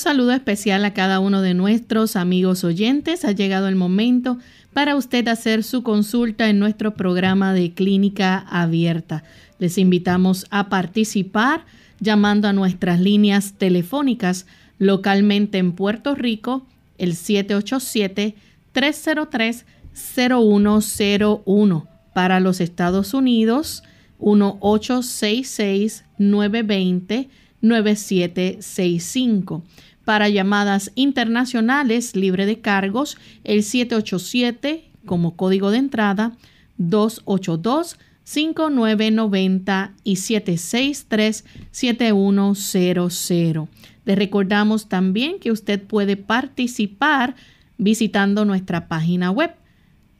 Saludo especial a cada uno de nuestros amigos oyentes. Ha llegado el momento para usted hacer su consulta en nuestro programa de clínica abierta. Les invitamos a participar llamando a nuestras líneas telefónicas localmente en Puerto Rico, el 787-303-0101. Para los Estados Unidos, 1866-920-9765. Para llamadas internacionales libre de cargos, el 787 como código de entrada 282 5990 y 763 7100. Le recordamos también que usted puede participar visitando nuestra página web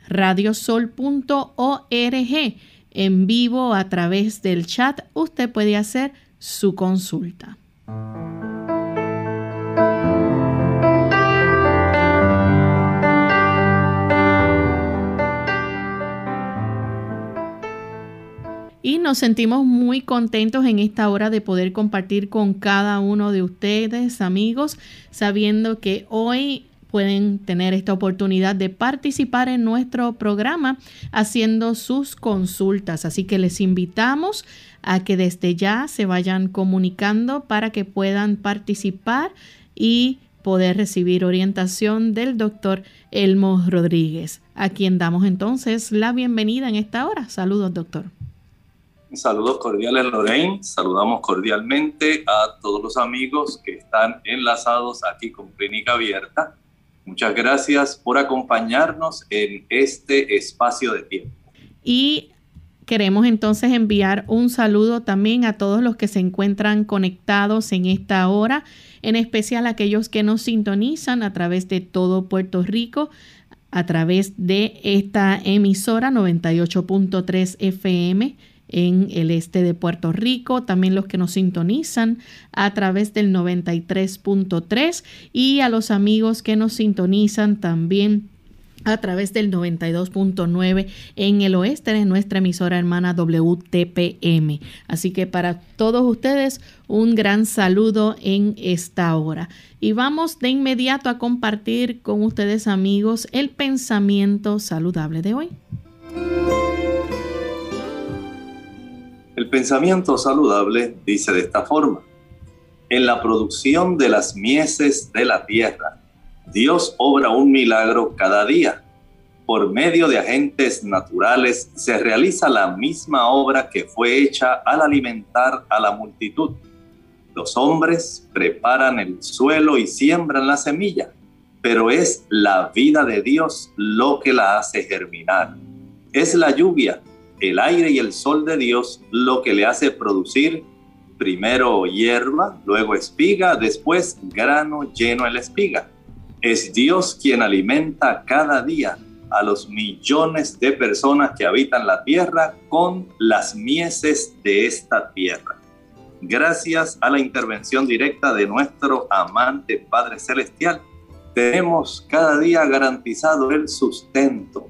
radiosol.org en vivo a través del chat. Usted puede hacer su consulta. Nos sentimos muy contentos en esta hora de poder compartir con cada uno de ustedes, amigos, sabiendo que hoy pueden tener esta oportunidad de participar en nuestro programa haciendo sus consultas. Así que les invitamos a que desde ya se vayan comunicando para que puedan participar y poder recibir orientación del doctor Elmo Rodríguez, a quien damos entonces la bienvenida en esta hora. Saludos, doctor. Saludos cordiales, Lorraine. Saludamos cordialmente a todos los amigos que están enlazados aquí con Clínica Abierta. Muchas gracias por acompañarnos en este espacio de tiempo. Y queremos entonces enviar un saludo también a todos los que se encuentran conectados en esta hora, en especial a aquellos que nos sintonizan a través de todo Puerto Rico, a través de esta emisora 98.3 FM en el este de Puerto Rico, también los que nos sintonizan a través del 93.3 y a los amigos que nos sintonizan también a través del 92.9 en el oeste de nuestra emisora hermana WTPM. Así que para todos ustedes un gran saludo en esta hora. Y vamos de inmediato a compartir con ustedes amigos el pensamiento saludable de hoy. El pensamiento saludable dice de esta forma, en la producción de las mieses de la tierra, Dios obra un milagro cada día. Por medio de agentes naturales se realiza la misma obra que fue hecha al alimentar a la multitud. Los hombres preparan el suelo y siembran la semilla, pero es la vida de Dios lo que la hace germinar. Es la lluvia el aire y el sol de Dios lo que le hace producir primero hierba, luego espiga, después grano lleno en la espiga. Es Dios quien alimenta cada día a los millones de personas que habitan la tierra con las mieses de esta tierra. Gracias a la intervención directa de nuestro amante Padre Celestial, tenemos cada día garantizado el sustento,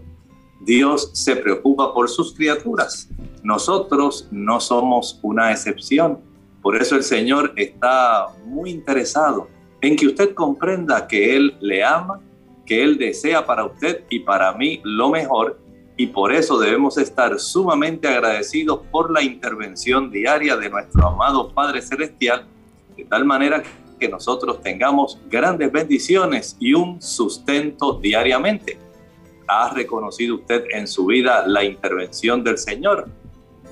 Dios se preocupa por sus criaturas. Nosotros no somos una excepción. Por eso el Señor está muy interesado en que usted comprenda que Él le ama, que Él desea para usted y para mí lo mejor. Y por eso debemos estar sumamente agradecidos por la intervención diaria de nuestro amado Padre Celestial, de tal manera que nosotros tengamos grandes bendiciones y un sustento diariamente. ¿Ha reconocido usted en su vida la intervención del Señor?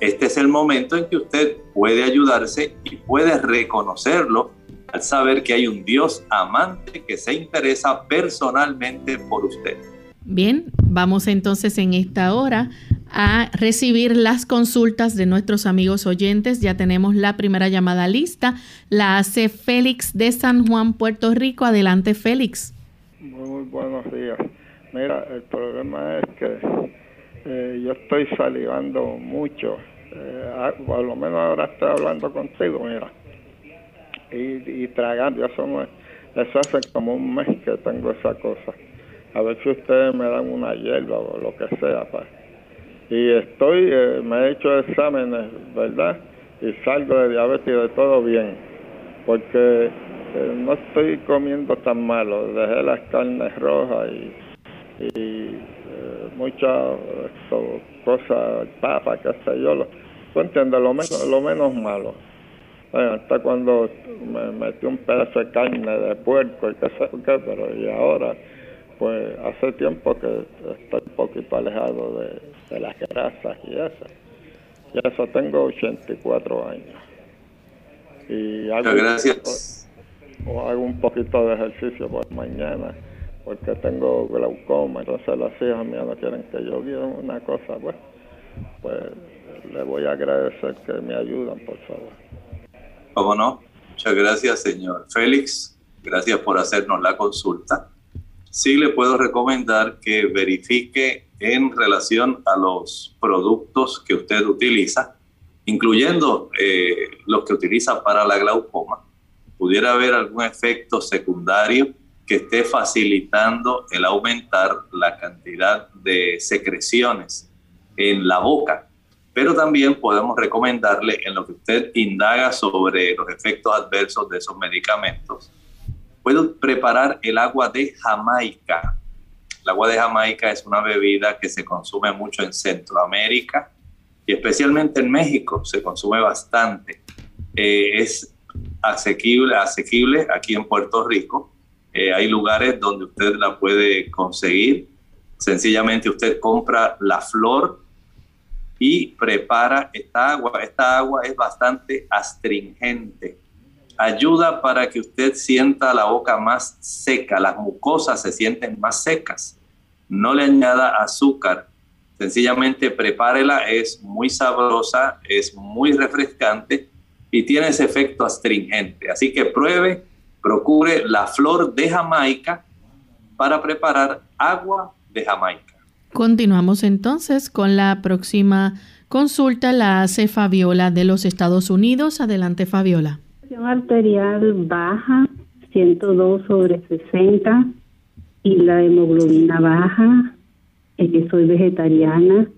Este es el momento en que usted puede ayudarse y puede reconocerlo al saber que hay un Dios amante que se interesa personalmente por usted. Bien, vamos entonces en esta hora a recibir las consultas de nuestros amigos oyentes. Ya tenemos la primera llamada lista. La hace Félix de San Juan, Puerto Rico. Adelante, Félix. Muy buenos días. Mira, el problema es que eh, yo estoy salivando mucho. Eh, por lo menos ahora estoy hablando contigo, mira. Y, y tragando, eso, me, eso hace como un mes que tengo esa cosa. A ver si ustedes me dan una hierba o lo que sea. Pues y estoy, eh, me he hecho exámenes, ¿verdad? Y salgo de diabetes y de todo bien, porque eh, no estoy comiendo tan malo, dejé las carnes rojas y, y eh, muchas cosas, papa, qué sé yo, lo, tú entiendes, lo menos, lo menos malo. hasta cuando me metí un pedazo de carne de puerco y qué sé qué, pero y ahora pues hace tiempo que estoy un poquito alejado de, las grasas y eso. Y eso tengo 84 años. Y hago, gracias. O, hago un poquito de ejercicio por mañana, porque tengo glaucoma, entonces las hijas mías no quieren que yo guíe una cosa, pues, pues le voy a agradecer que me ayudan, por favor. ¿Cómo no? Muchas gracias, señor Félix. Gracias por hacernos la consulta sí le puedo recomendar que verifique en relación a los productos que usted utiliza, incluyendo eh, los que utiliza para la glaucoma, pudiera haber algún efecto secundario que esté facilitando el aumentar la cantidad de secreciones en la boca. Pero también podemos recomendarle en lo que usted indaga sobre los efectos adversos de esos medicamentos, Puedo preparar el agua de Jamaica. El agua de Jamaica es una bebida que se consume mucho en Centroamérica y especialmente en México se consume bastante. Eh, es asequible, asequible aquí en Puerto Rico. Eh, hay lugares donde usted la puede conseguir. Sencillamente usted compra la flor y prepara esta agua. Esta agua es bastante astringente ayuda para que usted sienta la boca más seca, las mucosas se sienten más secas. No le añada azúcar, sencillamente prepárela, es muy sabrosa, es muy refrescante y tiene ese efecto astringente. Así que pruebe, procure la flor de Jamaica para preparar agua de Jamaica. Continuamos entonces con la próxima consulta, la hace Fabiola de los Estados Unidos. Adelante, Fabiola arterial baja, 102 sobre 60, y la hemoglobina baja, es que soy vegetariana.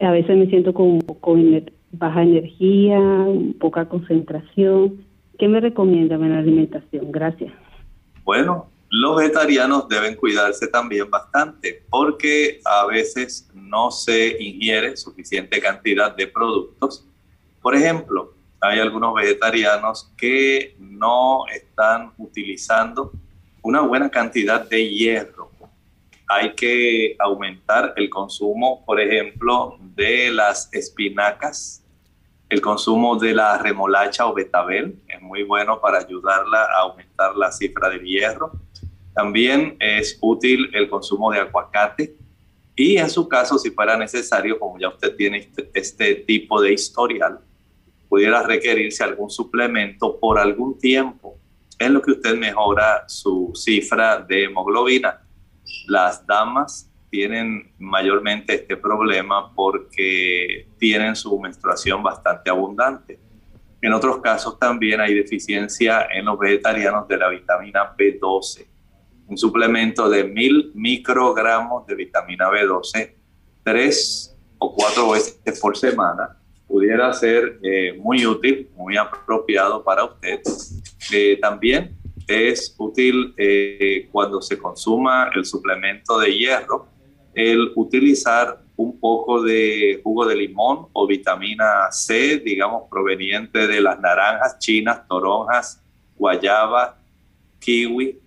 A veces me siento con, con baja energía, poca concentración. ¿Qué me recomiendan en la alimentación? Gracias. Bueno, los vegetarianos deben cuidarse también bastante porque a veces no se ingiere suficiente cantidad de productos. Por ejemplo, hay algunos vegetarianos que no están utilizando una buena cantidad de hierro. Hay que aumentar el consumo, por ejemplo, de las espinacas, el consumo de la remolacha o betabel, es muy bueno para ayudarla a aumentar la cifra de hierro. También es útil el consumo de aguacate y en su caso, si fuera necesario, como ya usted tiene este, este tipo de historial, pudiera requerirse algún suplemento por algún tiempo en lo que usted mejora su cifra de hemoglobina. Las damas tienen mayormente este problema porque tienen su menstruación bastante abundante. En otros casos también hay deficiencia en los vegetarianos de la vitamina B12. Un suplemento de mil microgramos de vitamina B12, tres o cuatro veces por semana, pudiera ser eh, muy útil, muy apropiado para usted. Eh, también es útil eh, cuando se consuma el suplemento de hierro, el utilizar un poco de jugo de limón o vitamina C, digamos, proveniente de las naranjas chinas, toronjas, guayaba, kiwi,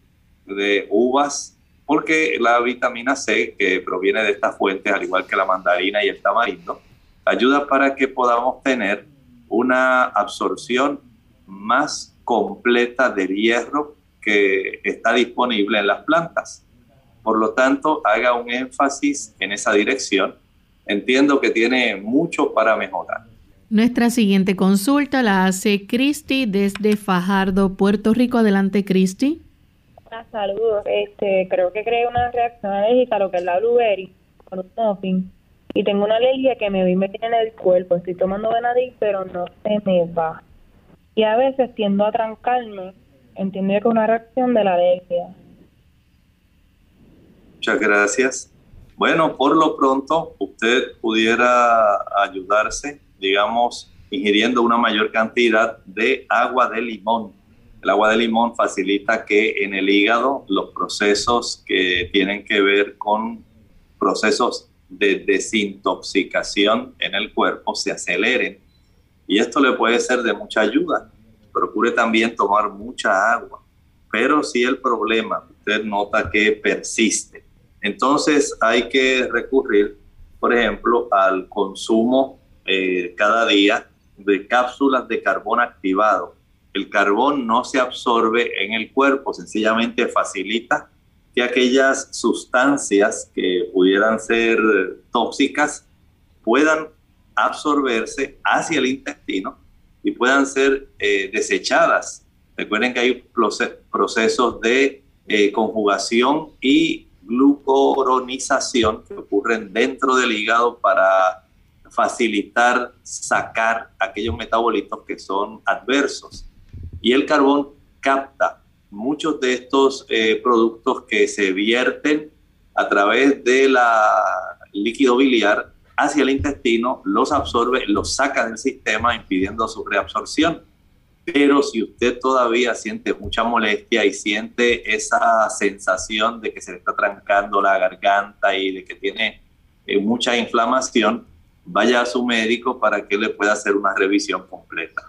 de uvas, porque la vitamina C que proviene de estas fuentes, al igual que la mandarina y el tamarindo, ayuda para que podamos tener una absorción más completa del hierro que está disponible en las plantas. Por lo tanto, haga un énfasis en esa dirección entiendo que tiene mucho para mejorar. Nuestra siguiente consulta la hace Cristi desde Fajardo, Puerto Rico. Adelante, Cristi. Saludos. Este, creo que creé una reacción alérgica a lo que es la blueberry con un muffin. Y tengo una alergia que me vi me tiene en el cuerpo. Estoy tomando Benadryl, pero no se me va. Y a veces tiendo a trancarme. Entiendo que es una reacción de la alergia. Muchas gracias. Bueno, por lo pronto, usted pudiera ayudarse, digamos, ingiriendo una mayor cantidad de agua de limón. El agua de limón facilita que en el hígado los procesos que tienen que ver con procesos de desintoxicación en el cuerpo se aceleren. Y esto le puede ser de mucha ayuda. Procure también tomar mucha agua. Pero si el problema usted nota que persiste, entonces hay que recurrir, por ejemplo, al consumo eh, cada día de cápsulas de carbón activado. El carbón no se absorbe en el cuerpo, sencillamente facilita que aquellas sustancias que pudieran ser tóxicas puedan absorberse hacia el intestino y puedan ser eh, desechadas. Recuerden que hay procesos de eh, conjugación y que ocurren dentro del hígado para facilitar sacar aquellos metabolitos que son adversos. Y el carbón capta muchos de estos eh, productos que se vierten a través de la líquido biliar hacia el intestino, los absorbe, los saca del sistema impidiendo su reabsorción. Pero si usted todavía siente mucha molestia y siente esa sensación de que se le está trancando la garganta y de que tiene eh, mucha inflamación, vaya a su médico para que le pueda hacer una revisión completa.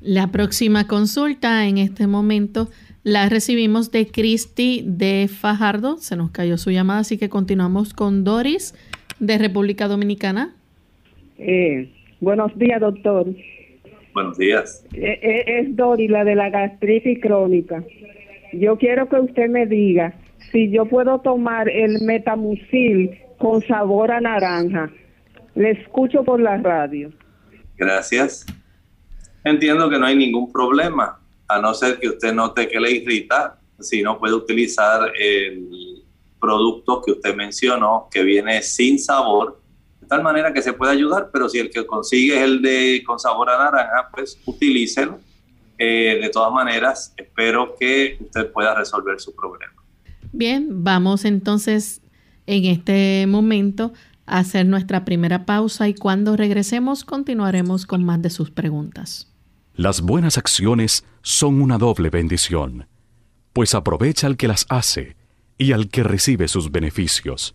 La próxima consulta en este momento la recibimos de Cristi de Fajardo. Se nos cayó su llamada, así que continuamos con Doris de República Dominicana. Eh, buenos días, doctor. Buenos días. Eh, eh, es Dori, la de la gastritis crónica. Yo quiero que usted me diga si yo puedo tomar el metamucil con sabor a naranja. Le escucho por la radio. Gracias. Entiendo que no hay ningún problema, a no ser que usted note que le irrita, si no puede utilizar el producto que usted mencionó, que viene sin sabor tal manera que se puede ayudar, pero si el que consigue es el de con sabor a naranja, pues utilícelo. Eh, de todas maneras, espero que usted pueda resolver su problema. Bien, vamos entonces en este momento a hacer nuestra primera pausa y cuando regresemos continuaremos con más de sus preguntas. Las buenas acciones son una doble bendición, pues aprovecha al que las hace y al que recibe sus beneficios.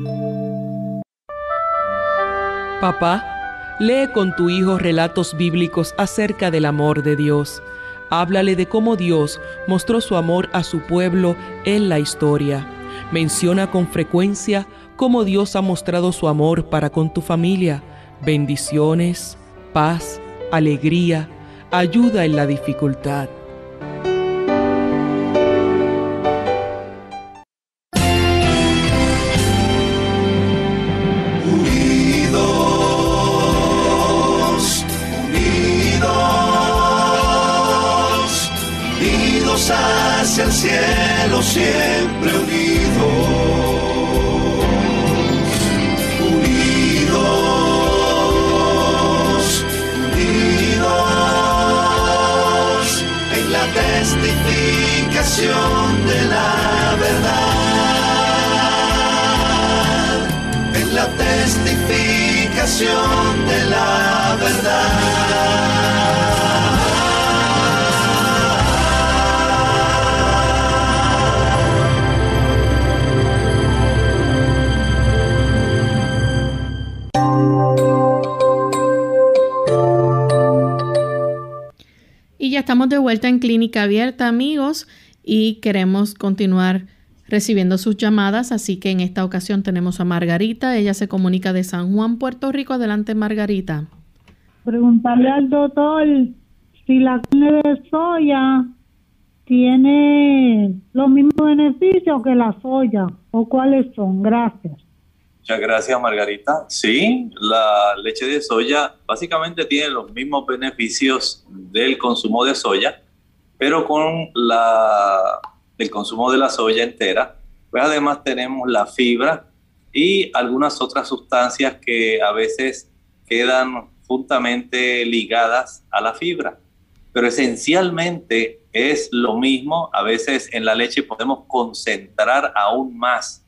Papá, lee con tu hijo relatos bíblicos acerca del amor de Dios. Háblale de cómo Dios mostró su amor a su pueblo en la historia. Menciona con frecuencia cómo Dios ha mostrado su amor para con tu familia. Bendiciones, paz, alegría, ayuda en la dificultad. Vuelta en Clínica Abierta, amigos, y queremos continuar recibiendo sus llamadas, así que en esta ocasión tenemos a Margarita, ella se comunica de San Juan, Puerto Rico. Adelante, Margarita. Preguntarle al doctor si la carne de soya tiene los mismos beneficios que la soya o cuáles son. Gracias. Muchas gracias, Margarita. Sí, la leche de soya básicamente tiene los mismos beneficios del consumo de soya, pero con la, el consumo de la soya entera, pues además tenemos la fibra y algunas otras sustancias que a veces quedan juntamente ligadas a la fibra. Pero esencialmente es lo mismo. A veces en la leche podemos concentrar aún más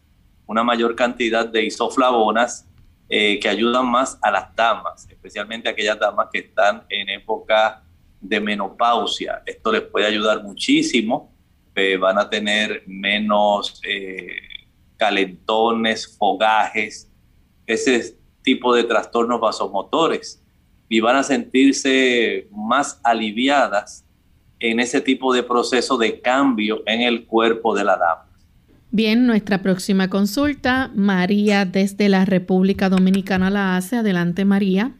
una mayor cantidad de isoflavonas eh, que ayudan más a las damas, especialmente aquellas damas que están en época de menopausia. Esto les puede ayudar muchísimo. Eh, van a tener menos eh, calentones, fogajes, ese tipo de trastornos vasomotores y van a sentirse más aliviadas en ese tipo de proceso de cambio en el cuerpo de la dama. Bien, nuestra próxima consulta, María desde la República Dominicana la hace. Adelante, María.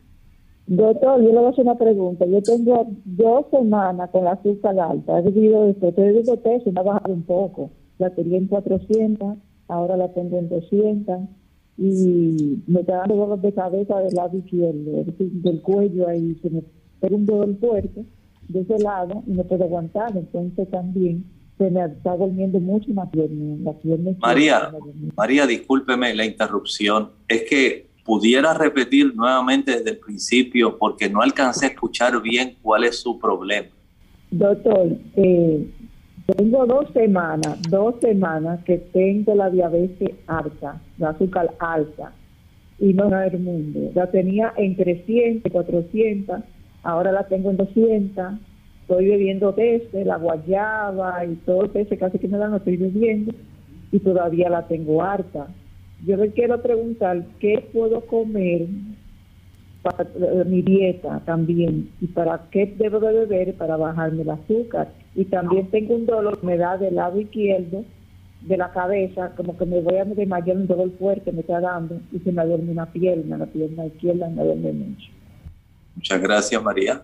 Doctor, yo le voy a hacer una pregunta. Yo tengo dos semanas con la azúcar alta. He vivido esto, vivido peso y me ha bajado un poco. La tenía en 400, ahora la tengo en 200 y me está dando dolor de cabeza del lado izquierdo, del cuello ahí, se me pega un dolor fuerte de ese lado y no puedo aguantar. Entonces también se me está volviendo mucho más pierna. María, María, discúlpeme la interrupción. Es que pudiera repetir nuevamente desde el principio porque no alcancé a escuchar bien cuál es su problema. Doctor, eh, tengo dos semanas, dos semanas que tengo la diabetes alta, la azúcar alta y no era el mundo. La tenía en 300, 400, ahora la tengo en 200 estoy bebiendo desde la guayaba y todo ese casi que me dan, lo estoy bebiendo y todavía la tengo harta. Yo le quiero preguntar qué puedo comer para eh, mi dieta también y para qué debo de beber para bajarme el azúcar. Y también tengo un dolor que me da del lado izquierdo de la cabeza, como que me voy a desmayar, un dolor fuerte me está dando y se me duerme una pierna, la pierna izquierda me duerme mucho. Muchas gracias, María.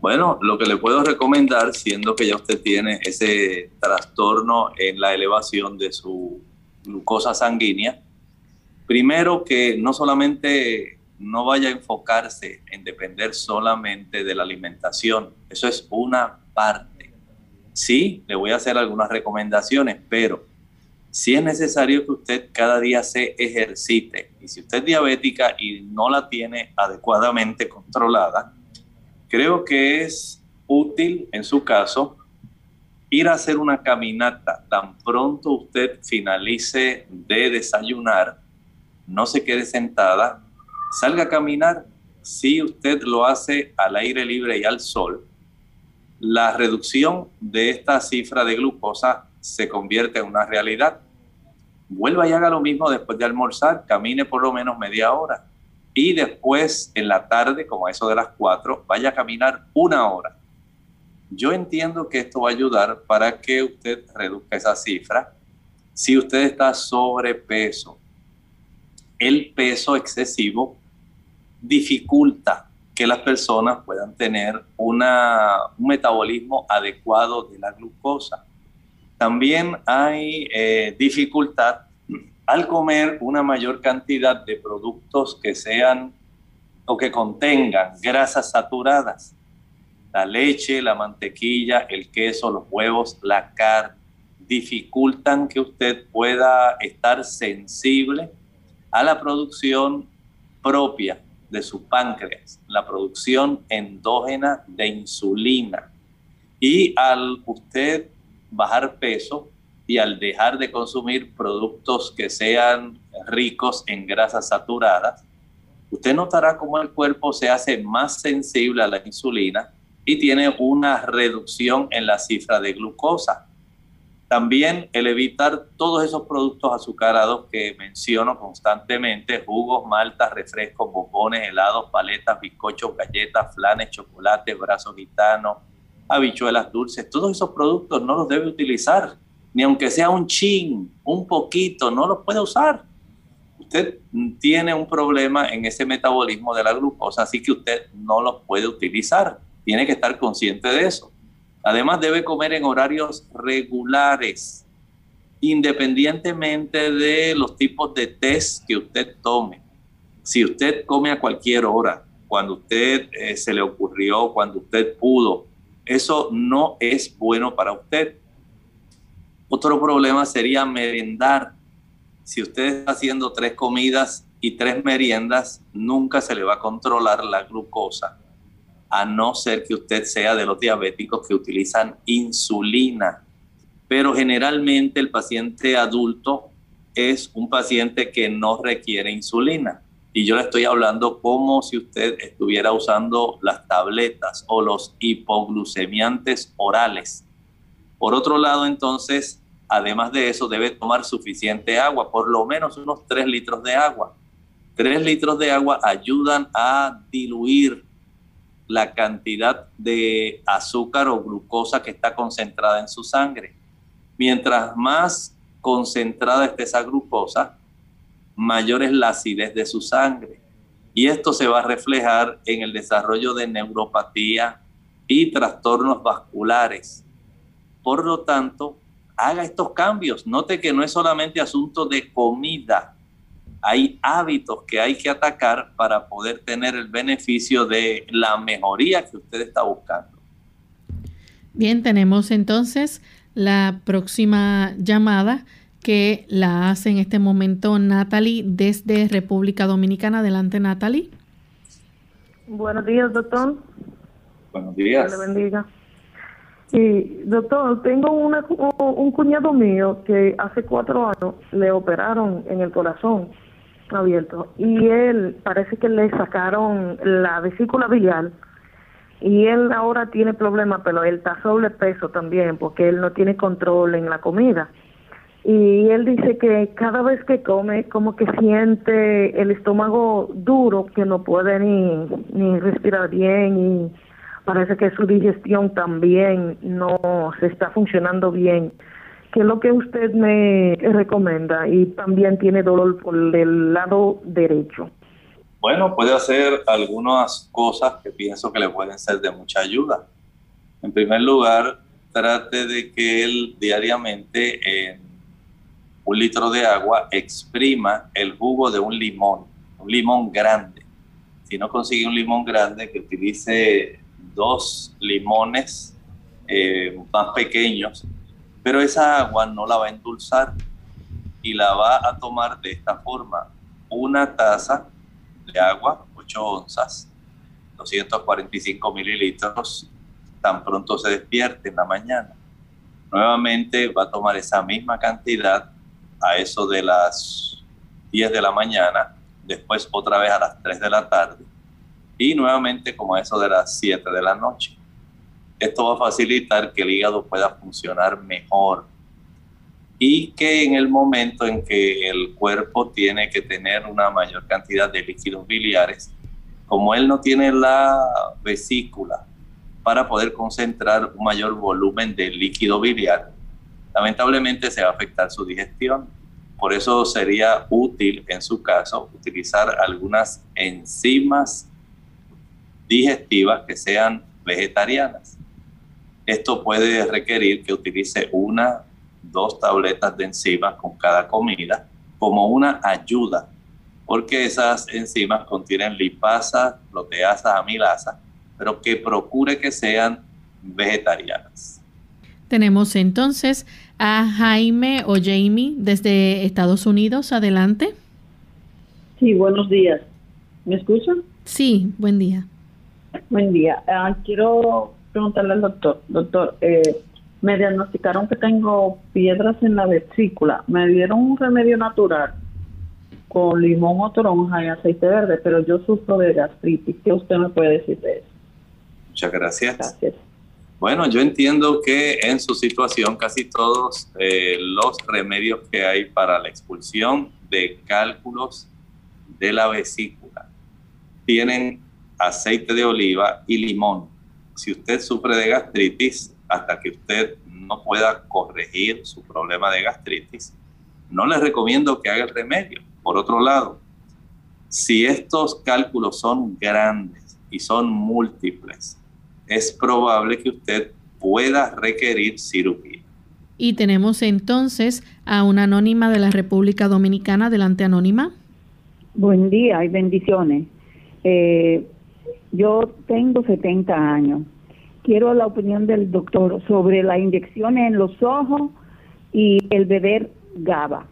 Bueno, lo que le puedo recomendar, siendo que ya usted tiene ese trastorno en la elevación de su glucosa sanguínea, primero que no solamente no vaya a enfocarse en depender solamente de la alimentación, eso es una parte. Sí, le voy a hacer algunas recomendaciones, pero si es necesario que usted cada día se ejercite. Y si usted es diabética y no la tiene adecuadamente controlada, creo que es útil en su caso ir a hacer una caminata tan pronto usted finalice de desayunar, no se quede sentada, salga a caminar. Si usted lo hace al aire libre y al sol, la reducción de esta cifra de glucosa se convierte en una realidad. Vuelva y haga lo mismo después de almorzar, camine por lo menos media hora y después en la tarde, como a eso de las 4, vaya a caminar una hora. Yo entiendo que esto va a ayudar para que usted reduzca esa cifra. Si usted está sobrepeso, el peso excesivo dificulta que las personas puedan tener una, un metabolismo adecuado de la glucosa. También hay eh, dificultad al comer una mayor cantidad de productos que sean o que contengan grasas saturadas, la leche, la mantequilla, el queso, los huevos, la carne, dificultan que usted pueda estar sensible a la producción propia de su páncreas, la producción endógena de insulina. Y al usted bajar peso, y al dejar de consumir productos que sean ricos en grasas saturadas, usted notará cómo el cuerpo se hace más sensible a la insulina y tiene una reducción en la cifra de glucosa. También el evitar todos esos productos azucarados que menciono constantemente, jugos, maltas, refrescos, bombones, helados, paletas, bizcochos, galletas, flanes, chocolate, brazos gitanos, habichuelas dulces, todos esos productos no los debe utilizar, ni aunque sea un chin, un poquito, no los puede usar. Usted tiene un problema en ese metabolismo de la glucosa, así que usted no los puede utilizar. Tiene que estar consciente de eso. Además debe comer en horarios regulares, independientemente de los tipos de test que usted tome. Si usted come a cualquier hora, cuando usted eh, se le ocurrió, cuando usted pudo, eso no es bueno para usted. Otro problema sería merendar. Si usted está haciendo tres comidas y tres meriendas, nunca se le va a controlar la glucosa, a no ser que usted sea de los diabéticos que utilizan insulina. Pero generalmente el paciente adulto es un paciente que no requiere insulina. Y yo le estoy hablando como si usted estuviera usando las tabletas o los hipoglucemiantes orales. Por otro lado, entonces, además de eso, debe tomar suficiente agua, por lo menos unos 3 litros de agua. 3 litros de agua ayudan a diluir la cantidad de azúcar o glucosa que está concentrada en su sangre. Mientras más concentrada esté esa glucosa, mayor es la acidez de su sangre. Y esto se va a reflejar en el desarrollo de neuropatía y trastornos vasculares. Por lo tanto, haga estos cambios. Note que no es solamente asunto de comida. Hay hábitos que hay que atacar para poder tener el beneficio de la mejoría que usted está buscando. Bien, tenemos entonces la próxima llamada que la hace en este momento Natalie desde República Dominicana. Adelante, Natalie. Buenos días, doctor. Buenos días. le bendiga. Y, doctor, tengo un cuñado mío que hace cuatro años le operaron en el corazón abierto y él parece que le sacaron la vesícula biliar y él ahora tiene problemas, pero él está sobrepeso también porque él no tiene control en la comida. Y él dice que cada vez que come como que siente el estómago duro que no puede ni, ni respirar bien y parece que su digestión también no se está funcionando bien. ¿Qué es lo que usted me recomienda? Y también tiene dolor por el lado derecho. Bueno, puede hacer algunas cosas que pienso que le pueden ser de mucha ayuda. En primer lugar, trate de que él diariamente en un litro de agua, exprima el jugo de un limón, un limón grande. Si no consigue un limón grande, que utilice dos limones eh, más pequeños, pero esa agua no la va a endulzar y la va a tomar de esta forma. Una taza de agua, 8 onzas, 245 mililitros, tan pronto se despierte en la mañana. Nuevamente va a tomar esa misma cantidad a eso de las 10 de la mañana, después otra vez a las 3 de la tarde y nuevamente como eso de las 7 de la noche. Esto va a facilitar que el hígado pueda funcionar mejor y que en el momento en que el cuerpo tiene que tener una mayor cantidad de líquidos biliares, como él no tiene la vesícula para poder concentrar un mayor volumen de líquido biliar, lamentablemente se va a afectar su digestión. Por eso sería útil en su caso utilizar algunas enzimas digestivas que sean vegetarianas. Esto puede requerir que utilice una, dos tabletas de enzimas con cada comida como una ayuda, porque esas enzimas contienen lipasa, proteasa, amilasa, pero que procure que sean vegetarianas. Tenemos entonces a Jaime o Jamie desde Estados Unidos. Adelante. Sí, buenos días. ¿Me escuchan? Sí, buen día. Buen día. Ah, quiero preguntarle al doctor. Doctor, eh, me diagnosticaron que tengo piedras en la vesícula. Me dieron un remedio natural con limón o toronja y aceite verde, pero yo sufro de gastritis. ¿Qué usted me puede decir de eso? Muchas gracias. Gracias. Bueno, yo entiendo que en su situación casi todos eh, los remedios que hay para la expulsión de cálculos de la vesícula tienen aceite de oliva y limón. si usted sufre de gastritis, hasta que usted no pueda corregir su problema de gastritis, no le recomiendo que haga el remedio. Por otro lado, si estos cálculos son grandes y son múltiples, es probable que usted pueda requerir cirugía. Y tenemos entonces a una anónima de la República Dominicana. Adelante, anónima. Buen día y bendiciones. Eh, yo tengo 70 años. Quiero la opinión del doctor sobre las inyecciones en los ojos y el beber GABA.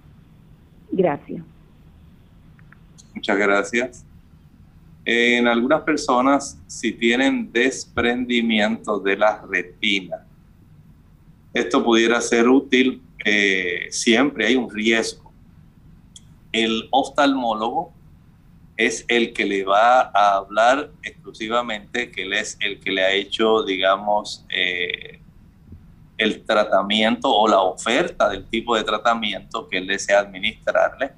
Gracias. Muchas gracias. En algunas personas, si tienen desprendimiento de la retina, esto pudiera ser útil. Eh, siempre hay un riesgo. El oftalmólogo es el que le va a hablar exclusivamente, que él es el que le ha hecho, digamos, eh, el tratamiento o la oferta del tipo de tratamiento que él desea administrarle.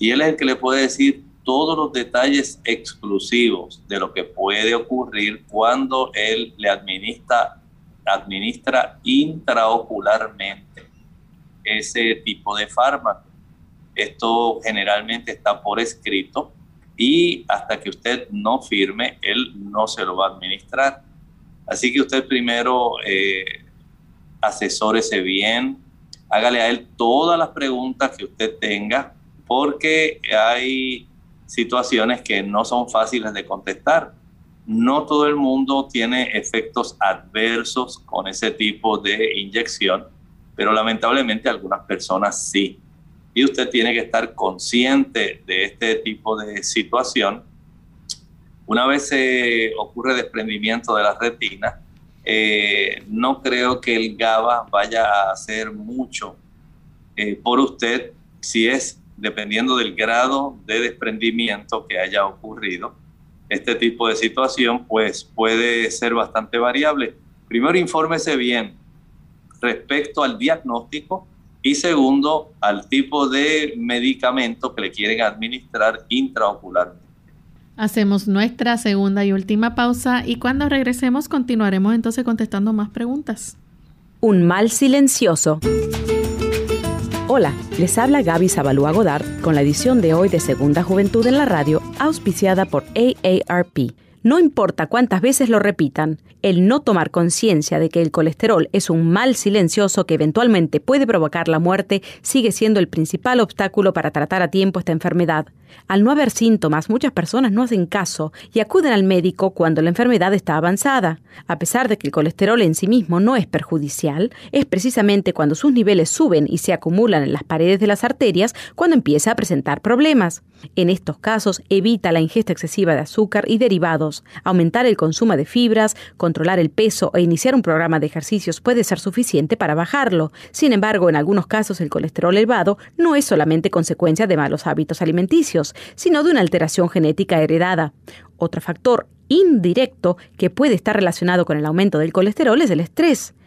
Y él es el que le puede decir todos los detalles exclusivos de lo que puede ocurrir cuando él le administra, administra intraocularmente ese tipo de fármaco. Esto generalmente está por escrito y hasta que usted no firme, él no se lo va a administrar. Así que usted primero eh, asesórese bien, hágale a él todas las preguntas que usted tenga, porque hay situaciones que no son fáciles de contestar. No todo el mundo tiene efectos adversos con ese tipo de inyección, pero lamentablemente algunas personas sí y usted tiene que estar consciente de este tipo de situación. Una vez se ocurre desprendimiento de la retina, eh, no creo que el GABA vaya a hacer mucho eh, por usted si es dependiendo del grado de desprendimiento que haya ocurrido. Este tipo de situación pues puede ser bastante variable. Primero infórmese bien respecto al diagnóstico y segundo, al tipo de medicamento que le quieren administrar intraocularmente. Hacemos nuestra segunda y última pausa y cuando regresemos continuaremos entonces contestando más preguntas. Un mal silencioso. Hola, les habla Gaby Zabalúa Godard con la edición de hoy de Segunda Juventud en la Radio, auspiciada por AARP. No importa cuántas veces lo repitan, el no tomar conciencia de que el colesterol es un mal silencioso que eventualmente puede provocar la muerte sigue siendo el principal obstáculo para tratar a tiempo esta enfermedad. Al no haber síntomas, muchas personas no hacen caso y acuden al médico cuando la enfermedad está avanzada. A pesar de que el colesterol en sí mismo no es perjudicial, es precisamente cuando sus niveles suben y se acumulan en las paredes de las arterias cuando empieza a presentar problemas. En estos casos, evita la ingesta excesiva de azúcar y derivados. Aumentar el consumo de fibras, controlar el peso e iniciar un programa de ejercicios puede ser suficiente para bajarlo. Sin embargo, en algunos casos el colesterol elevado no es solamente consecuencia de malos hábitos alimenticios, sino de una alteración genética heredada. Otro factor indirecto que puede estar relacionado con el aumento del colesterol es el estrés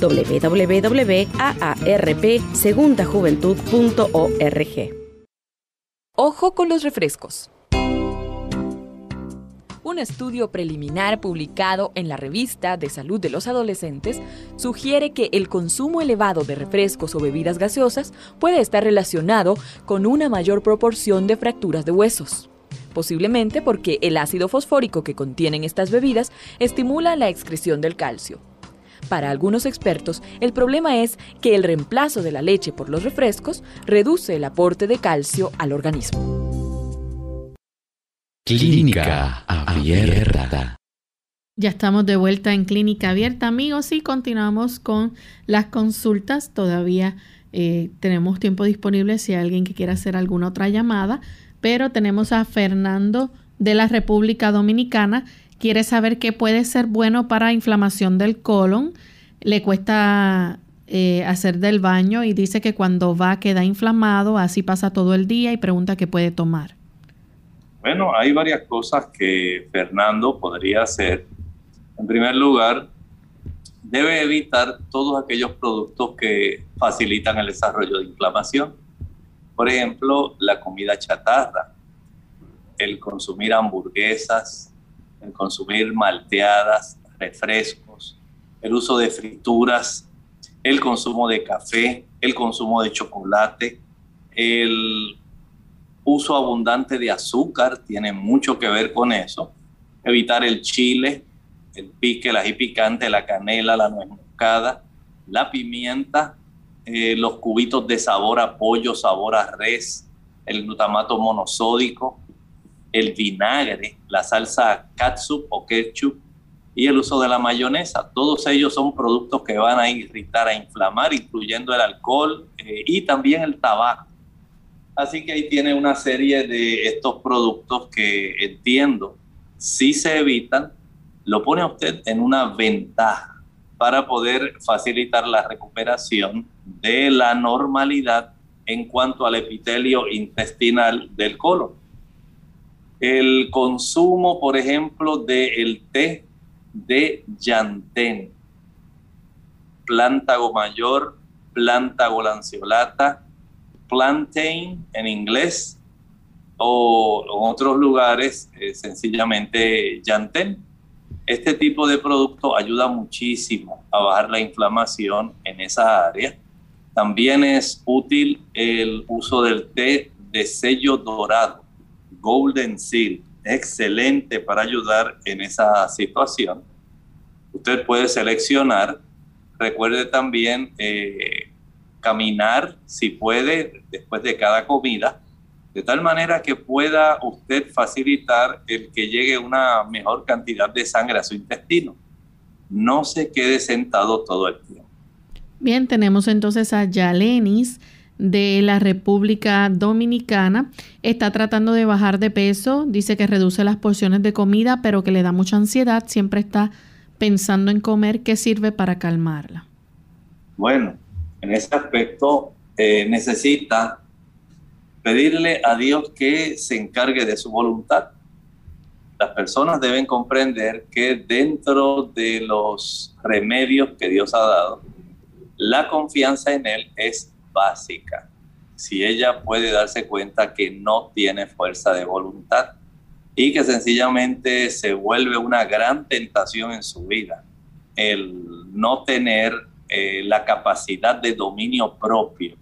www.aarpsegundajuventud.org. Ojo con los refrescos. Un estudio preliminar publicado en la revista de salud de los adolescentes sugiere que el consumo elevado de refrescos o bebidas gaseosas puede estar relacionado con una mayor proporción de fracturas de huesos posiblemente porque el ácido fosfórico que contienen estas bebidas estimula la excreción del calcio. Para algunos expertos, el problema es que el reemplazo de la leche por los refrescos reduce el aporte de calcio al organismo. Clínica Abierta. Ya estamos de vuelta en Clínica Abierta, amigos, y continuamos con las consultas. Todavía eh, tenemos tiempo disponible si hay alguien que quiera hacer alguna otra llamada, pero tenemos a Fernando de la República Dominicana quiere saber qué puede ser bueno para inflamación del colon, le cuesta eh, hacer del baño y dice que cuando va queda inflamado, así pasa todo el día y pregunta qué puede tomar. Bueno, hay varias cosas que Fernando podría hacer. En primer lugar, debe evitar todos aquellos productos que facilitan el desarrollo de inflamación. Por ejemplo, la comida chatarra, el consumir hamburguesas, consumir malteadas, refrescos, el uso de frituras, el consumo de café, el consumo de chocolate, el uso abundante de azúcar tiene mucho que ver con eso. Evitar el chile, el pique, el ají picante, la canela, la nuez moscada, la pimienta, eh, los cubitos de sabor a pollo, sabor a res, el glutamato monosódico, el vinagre, la salsa catsup o ketchup y el uso de la mayonesa. Todos ellos son productos que van a irritar, a inflamar, incluyendo el alcohol eh, y también el tabaco. Así que ahí tiene una serie de estos productos que entiendo, si se evitan, lo pone a usted en una ventaja para poder facilitar la recuperación de la normalidad en cuanto al epitelio intestinal del colon. El consumo, por ejemplo, del té de llantén, plántago mayor, plántago lanceolata, plantain en inglés, o en otros lugares eh, sencillamente llantén este tipo de producto ayuda muchísimo a bajar la inflamación en esa área. También es útil el uso del té de sello dorado, Golden Seal. Excelente para ayudar en esa situación. Usted puede seleccionar. Recuerde también eh, caminar, si puede, después de cada comida de tal manera que pueda usted facilitar el que llegue una mejor cantidad de sangre a su intestino. No se quede sentado todo el tiempo. Bien, tenemos entonces a Yalenis de la República Dominicana. Está tratando de bajar de peso, dice que reduce las porciones de comida, pero que le da mucha ansiedad, siempre está pensando en comer. ¿Qué sirve para calmarla? Bueno, en ese aspecto eh, necesita pedirle a Dios que se encargue de su voluntad. Las personas deben comprender que dentro de los remedios que Dios ha dado, la confianza en Él es básica. Si ella puede darse cuenta que no tiene fuerza de voluntad y que sencillamente se vuelve una gran tentación en su vida, el no tener eh, la capacidad de dominio propio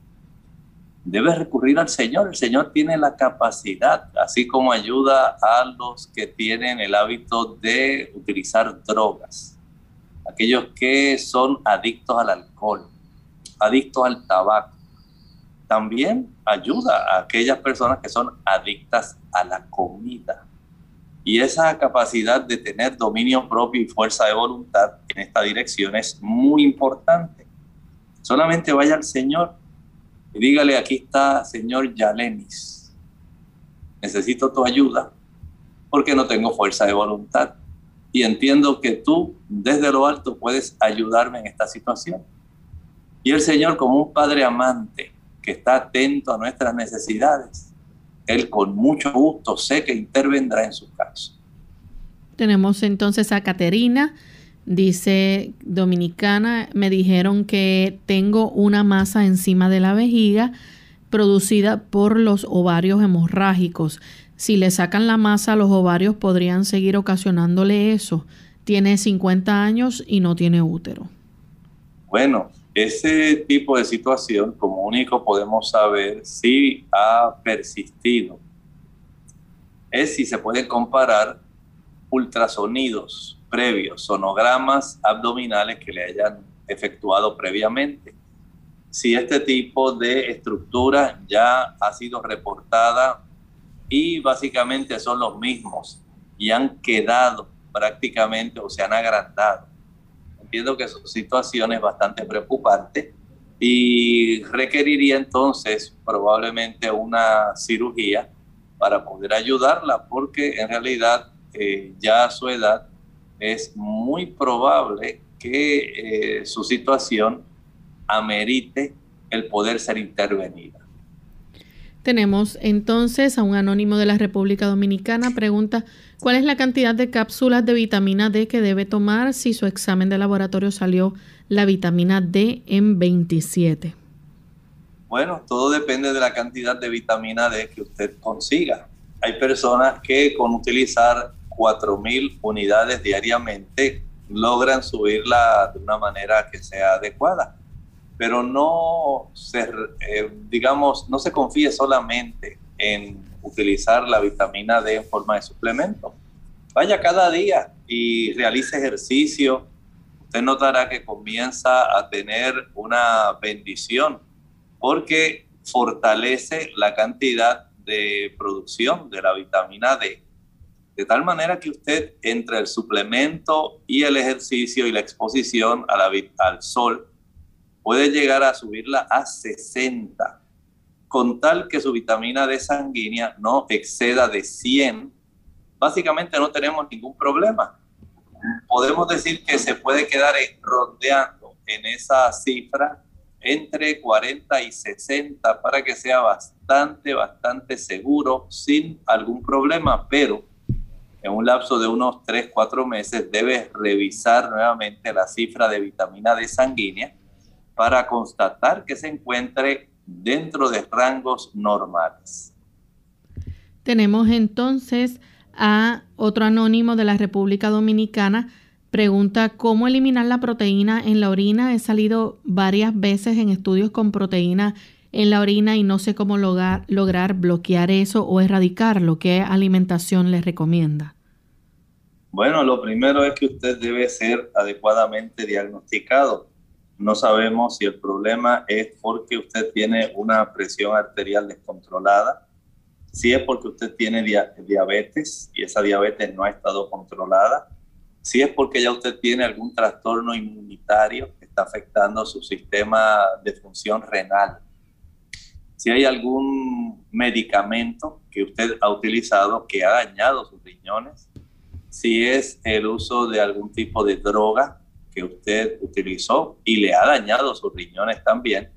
debes recurrir al Señor. El Señor tiene la capacidad, así como ayuda a los que tienen el hábito de utilizar drogas, aquellos que son adictos al alcohol, adictos al tabaco. También ayuda a aquellas personas que son adictas a la comida. Y esa capacidad de tener dominio propio y fuerza de voluntad en esta dirección es muy importante. Solamente vaya al Señor y dígale, aquí está señor Yalenis, necesito tu ayuda porque no tengo fuerza de voluntad y entiendo que tú desde lo alto puedes ayudarme en esta situación. Y el Señor como un Padre amante que está atento a nuestras necesidades, Él con mucho gusto sé que intervendrá en su caso. Tenemos entonces a Caterina Dice Dominicana, me dijeron que tengo una masa encima de la vejiga producida por los ovarios hemorrágicos. Si le sacan la masa, los ovarios podrían seguir ocasionándole eso. Tiene 50 años y no tiene útero. Bueno, ese tipo de situación, como único podemos saber si ha persistido, es si se pueden comparar ultrasonidos previos, sonogramas abdominales que le hayan efectuado previamente. Si este tipo de estructura ya ha sido reportada y básicamente son los mismos y han quedado prácticamente o se han agrandado. Entiendo que su situación es bastante preocupante y requeriría entonces probablemente una cirugía para poder ayudarla porque en realidad eh, ya a su edad es muy probable que eh, su situación amerite el poder ser intervenida. Tenemos entonces a un anónimo de la República Dominicana. Pregunta, ¿cuál es la cantidad de cápsulas de vitamina D que debe tomar si su examen de laboratorio salió la vitamina D en 27? Bueno, todo depende de la cantidad de vitamina D que usted consiga. Hay personas que con utilizar 4.000 unidades diariamente logran subirla de una manera que sea adecuada pero no se, eh, digamos, no se confíe solamente en utilizar la vitamina D en forma de suplemento. Vaya cada día y realice ejercicio. Usted notará que comienza a tener una bendición porque fortalece la cantidad de producción de la vitamina D. De tal manera que usted entre el suplemento y el ejercicio y la exposición a la, al sol puede llegar a subirla a 60, con tal que su vitamina D sanguínea no exceda de 100. Básicamente no tenemos ningún problema. Podemos decir que se puede quedar rondeando en esa cifra entre 40 y 60 para que sea bastante, bastante seguro sin algún problema, pero en un lapso de unos 3, 4 meses debes revisar nuevamente la cifra de vitamina D sanguínea para constatar que se encuentre dentro de rangos normales. Tenemos entonces a otro anónimo de la República Dominicana. Pregunta cómo eliminar la proteína en la orina. He salido varias veces en estudios con proteína en la orina y no sé cómo lograr, lograr bloquear eso o erradicarlo. ¿Qué alimentación les recomienda? Bueno, lo primero es que usted debe ser adecuadamente diagnosticado no sabemos si el problema es porque usted tiene una presión arterial descontrolada, si es porque usted tiene diabetes y esa diabetes no ha estado controlada, si es porque ya usted tiene algún trastorno inmunitario que está afectando su sistema de función renal, si hay algún medicamento que usted ha utilizado que ha dañado sus riñones, si es el uso de algún tipo de droga que usted utilizó y le ha dañado sus riñones también.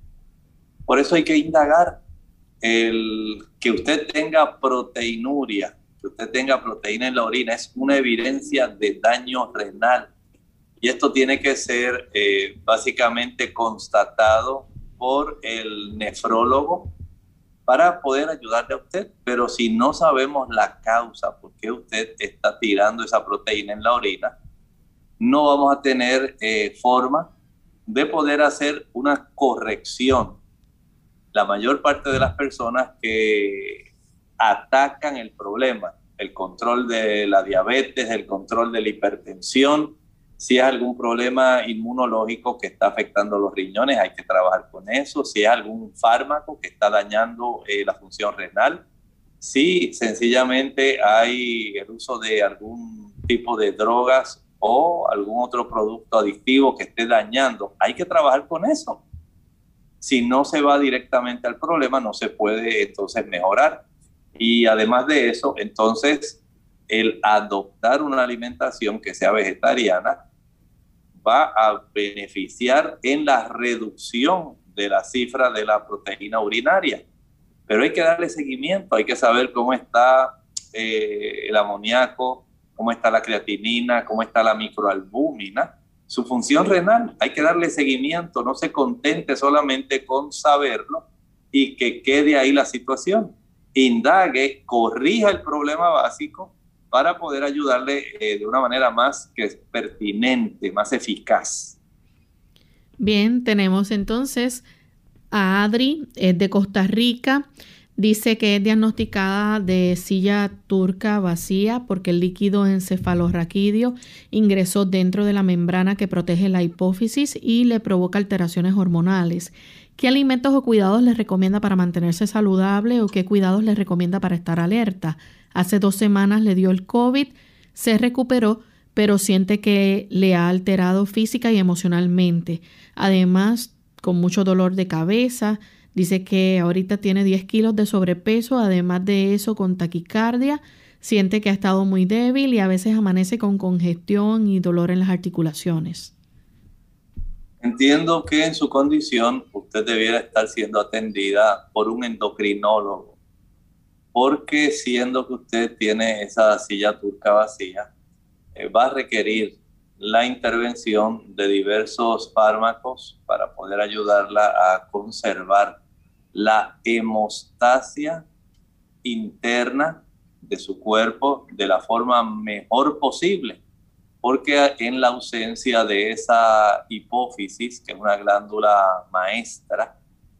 Por eso hay que indagar el que usted tenga proteinuria, que usted tenga proteína en la orina, es una evidencia de daño renal. Y esto tiene que ser eh, básicamente constatado por el nefrólogo para poder ayudarle a usted. Pero si no sabemos la causa por qué usted está tirando esa proteína en la orina, no vamos a tener eh, forma de poder hacer una corrección. La mayor parte de las personas que atacan el problema, el control de la diabetes, el control de la hipertensión, si es algún problema inmunológico que está afectando los riñones, hay que trabajar con eso. Si es algún fármaco que está dañando eh, la función renal, si sencillamente hay el uso de algún tipo de drogas o algún otro producto adictivo que esté dañando. Hay que trabajar con eso. Si no se va directamente al problema, no se puede entonces mejorar. Y además de eso, entonces el adoptar una alimentación que sea vegetariana va a beneficiar en la reducción de la cifra de la proteína urinaria. Pero hay que darle seguimiento, hay que saber cómo está eh, el amoníaco, cómo está la creatinina, cómo está la microalbúmina, su función renal. Hay que darle seguimiento, no se contente solamente con saberlo y que quede ahí la situación. Indague, corrija el problema básico para poder ayudarle eh, de una manera más que pertinente, más eficaz. Bien, tenemos entonces a Adri, es de Costa Rica. Dice que es diagnosticada de silla turca vacía porque el líquido encefalorraquídeo ingresó dentro de la membrana que protege la hipófisis y le provoca alteraciones hormonales. ¿Qué alimentos o cuidados le recomienda para mantenerse saludable o qué cuidados le recomienda para estar alerta? Hace dos semanas le dio el COVID, se recuperó, pero siente que le ha alterado física y emocionalmente. Además, con mucho dolor de cabeza, Dice que ahorita tiene 10 kilos de sobrepeso, además de eso con taquicardia, siente que ha estado muy débil y a veces amanece con congestión y dolor en las articulaciones. Entiendo que en su condición usted debiera estar siendo atendida por un endocrinólogo, porque siendo que usted tiene esa silla turca vacía, eh, va a requerir la intervención de diversos fármacos para poder ayudarla a conservar la hemostasia interna de su cuerpo de la forma mejor posible porque en la ausencia de esa hipófisis, que es una glándula maestra,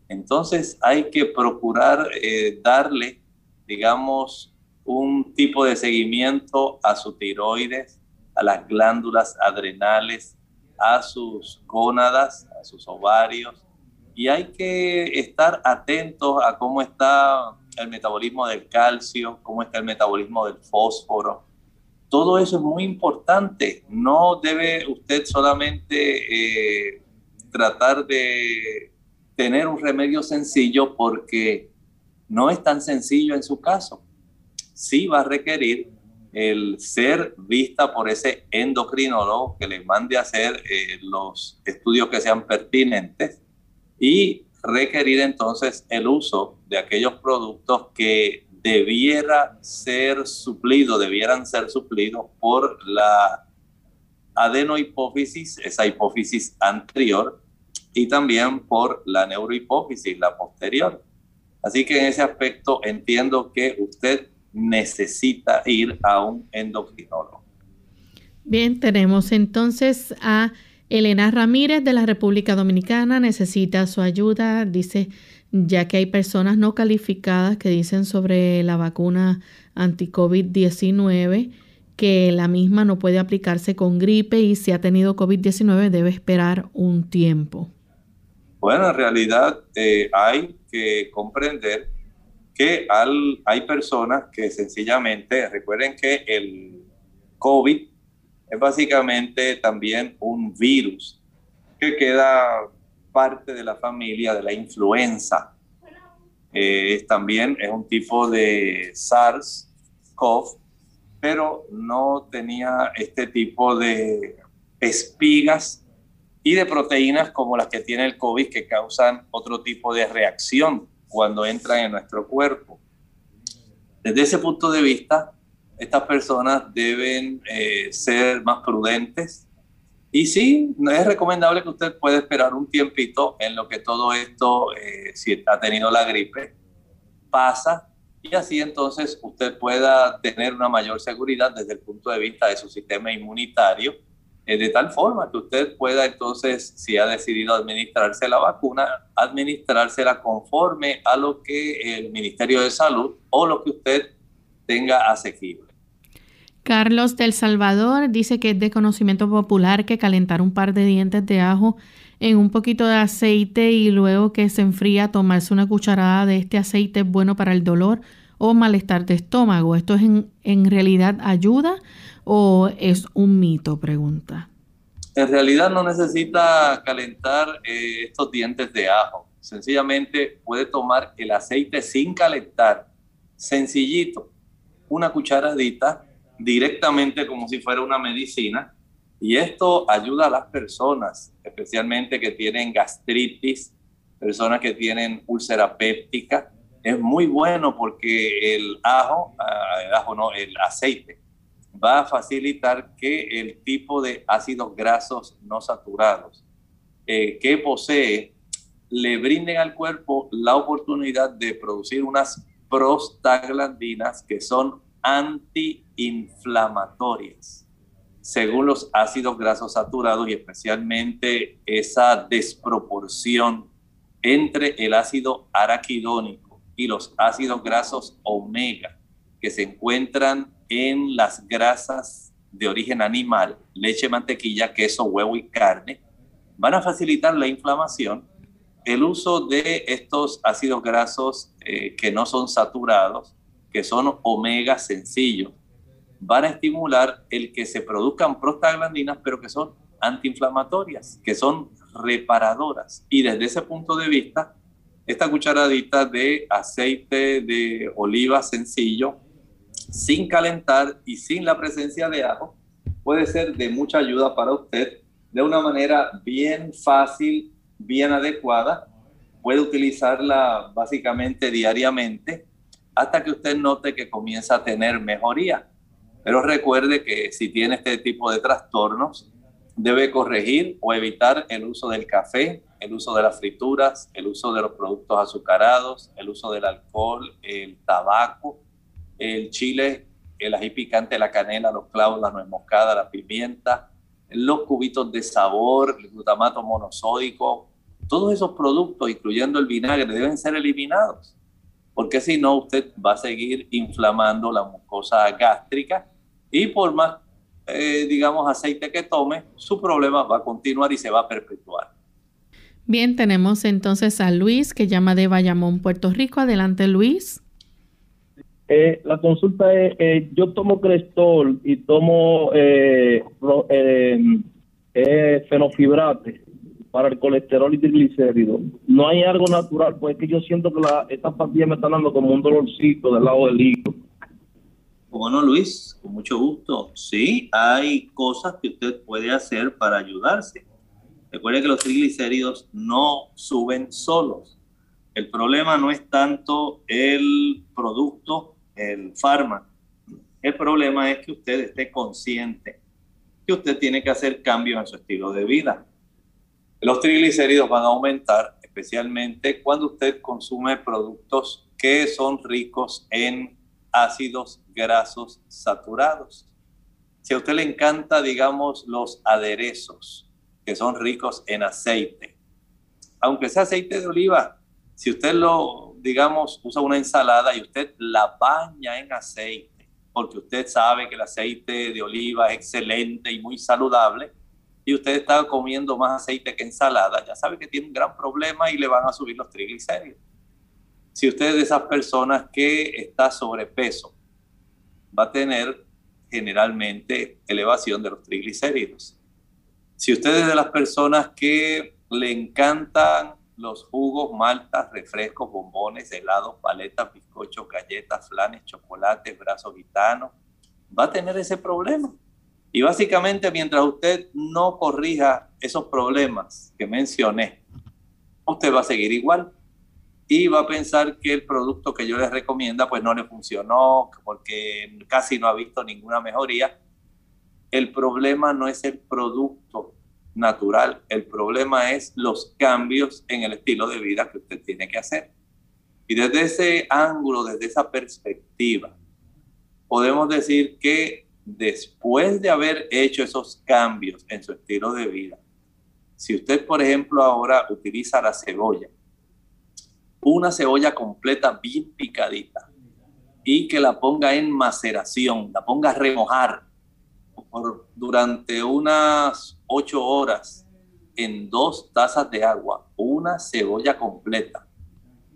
entonces hay que procurar eh, darle, digamos, un tipo de seguimiento a su tiroides, a las glándulas adrenales, a sus gónadas, a sus ovarios, y hay que estar atentos a cómo está el metabolismo del calcio, cómo está el metabolismo del fósforo, todo eso es muy importante. No debe usted solamente eh, tratar de tener un remedio sencillo porque no es tan sencillo en su caso. Sí va a requerir el ser vista por ese endocrinólogo que le mande a hacer eh, los estudios que sean pertinentes y requerir entonces el uso de aquellos productos que debiera ser suplido, debieran ser suplidos por la adenohipófisis, esa hipófisis anterior, y también por la neurohipófisis, la posterior. Así que en ese aspecto entiendo que usted necesita ir a un endocrinólogo. Bien, tenemos entonces a Elena Ramírez de la República Dominicana, necesita su ayuda, dice ya que hay personas no calificadas que dicen sobre la vacuna anti-COVID-19 que la misma no puede aplicarse con gripe y si ha tenido COVID-19 debe esperar un tiempo. Bueno, en realidad eh, hay que comprender que hay personas que sencillamente, recuerden que el COVID es básicamente también un virus que queda parte de la familia de la influenza. Eh, también es un tipo de SARS-CoV, pero no tenía este tipo de espigas y de proteínas como las que tiene el COVID que causan otro tipo de reacción cuando entran en nuestro cuerpo. Desde ese punto de vista, estas personas deben eh, ser más prudentes, y sí, es recomendable que usted pueda esperar un tiempito en lo que todo esto, eh, si ha tenido la gripe, pasa y así entonces usted pueda tener una mayor seguridad desde el punto de vista de su sistema inmunitario, eh, de tal forma que usted pueda entonces, si ha decidido administrarse la vacuna, administrársela conforme a lo que el Ministerio de Salud o lo que usted tenga asequible. Carlos del Salvador dice que es de conocimiento popular que calentar un par de dientes de ajo en un poquito de aceite y luego que se enfría tomarse una cucharada de este aceite es bueno para el dolor o malestar de estómago. ¿Esto es en, realidad ayuda o es un mito? Pregunta. En realidad no necesita calentar eh, estos dientes de ajo. Sencillamente puede tomar el aceite sin calentar, sencillito, una cucharadita directamente como si fuera una medicina. Y esto ayuda a las personas, especialmente que tienen gastritis, personas que tienen úlcera péptica. Es muy bueno porque el ajo, ah, el ajo no, el aceite, va a facilitar que el tipo de ácidos grasos no saturados eh, que posee le brinden al cuerpo la oportunidad de producir unas prostaglandinas que son antiinflamatorias, según los ácidos grasos saturados y especialmente esa desproporción entre el ácido araquidónico y los ácidos grasos omega que se encuentran en las grasas de origen animal, leche, mantequilla, queso, huevo y carne, van a facilitar la inflamación. El uso de estos ácidos grasos eh, que no son saturados que son omega sencillos, van a estimular el que se produzcan prostaglandinas, pero que son antiinflamatorias, que son reparadoras. Y desde ese punto de vista, esta cucharadita de aceite de oliva sencillo, sin calentar y sin la presencia de ajo, puede ser de mucha ayuda para usted de una manera bien fácil, bien adecuada. Puede utilizarla básicamente diariamente hasta que usted note que comienza a tener mejoría. Pero recuerde que si tiene este tipo de trastornos, debe corregir o evitar el uso del café, el uso de las frituras, el uso de los productos azucarados, el uso del alcohol, el tabaco, el chile, el ají picante, la canela, los clavos, la nuez moscada, la pimienta, los cubitos de sabor, el glutamato monosódico, todos esos productos, incluyendo el vinagre, deben ser eliminados, porque si no, usted va a seguir inflamando la mucosa gástrica y por más, eh, digamos, aceite que tome, su problema va a continuar y se va a perpetuar. Bien, tenemos entonces a Luis que llama de Bayamón, Puerto Rico. Adelante, Luis. Eh, la consulta es, eh, yo tomo Crestol y tomo eh, eh, fenofibrate para el colesterol y triglicéridos. No hay algo natural, pues es que yo siento que la, estas pastillas me están dando como un dolorcito del lado del hígado. Bueno, Luis, con mucho gusto. Sí, hay cosas que usted puede hacer para ayudarse. Recuerde que los triglicéridos no suben solos. El problema no es tanto el producto, el fármaco. El problema es que usted esté consciente que usted tiene que hacer cambios en su estilo de vida. Los triglicéridos van a aumentar, especialmente cuando usted consume productos que son ricos en ácidos grasos saturados. Si a usted le encanta, digamos, los aderezos, que son ricos en aceite, aunque sea aceite de oliva, si usted lo, digamos, usa una ensalada y usted la baña en aceite, porque usted sabe que el aceite de oliva es excelente y muy saludable, y usted está comiendo más aceite que ensalada, ya sabe que tiene un gran problema y le van a subir los triglicéridos. Si usted es de esas personas que está sobrepeso, va a tener generalmente elevación de los triglicéridos. Si usted es de las personas que le encantan los jugos, maltas, refrescos, bombones, helados, paletas, bizcochos, galletas, flanes, chocolates, brazos gitanos, va a tener ese problema. Y básicamente mientras usted no corrija esos problemas que mencioné, usted va a seguir igual y va a pensar que el producto que yo les recomienda pues no le funcionó porque casi no ha visto ninguna mejoría. El problema no es el producto natural, el problema es los cambios en el estilo de vida que usted tiene que hacer. Y desde ese ángulo, desde esa perspectiva, podemos decir que después de haber hecho esos cambios en su estilo de vida, si usted, por ejemplo, ahora utiliza la cebolla, una cebolla completa bien picadita y que la ponga en maceración, la ponga a remojar por, durante unas ocho horas en dos tazas de agua, una cebolla completa.